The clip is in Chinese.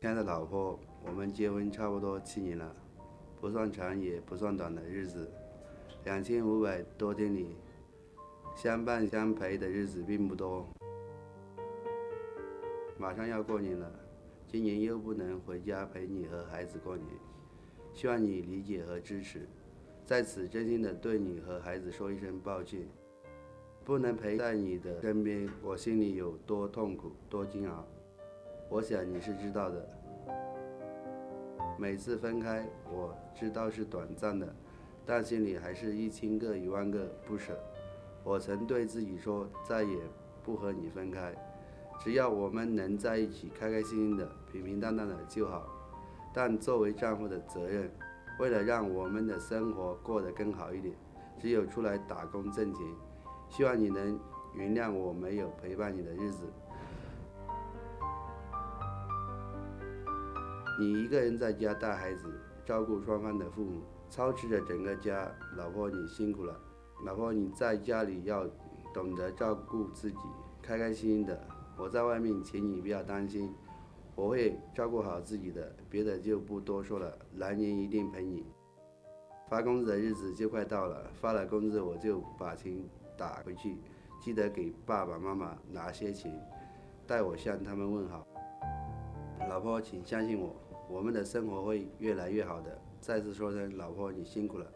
亲爱的老婆，我们结婚差不多七年了，不算长也不算短的日子。两千五百多天里，相伴相陪的日子并不多。马上要过年了，今年又不能回家陪你和孩子过年，希望你理解和支持。在此，真心的对你和孩子说一声抱歉，不能陪在你的身边，我心里有多痛苦，多煎熬。我想你是知道的。每次分开，我知道是短暂的，但心里还是一千个一万个不舍。我曾对自己说，再也不和你分开，只要我们能在一起，开开心心的，平平淡淡的就好。但作为丈夫的责任。为了让我们的生活过得更好一点，只有出来打工挣钱。希望你能原谅我没有陪伴你的日子。你一个人在家带孩子，照顾双方的父母，操持着整个家。老婆，你辛苦了。老婆，你在家里要懂得照顾自己，开开心心的。我在外面，请你不要担心。我会照顾好自己的，别的就不多说了。来年一定陪你。发工资的日子就快到了，发了工资我就把钱打回去，记得给爸爸妈妈拿些钱，代我向他们问好。老婆，请相信我，我们的生活会越来越好的。再次说声老婆你辛苦了。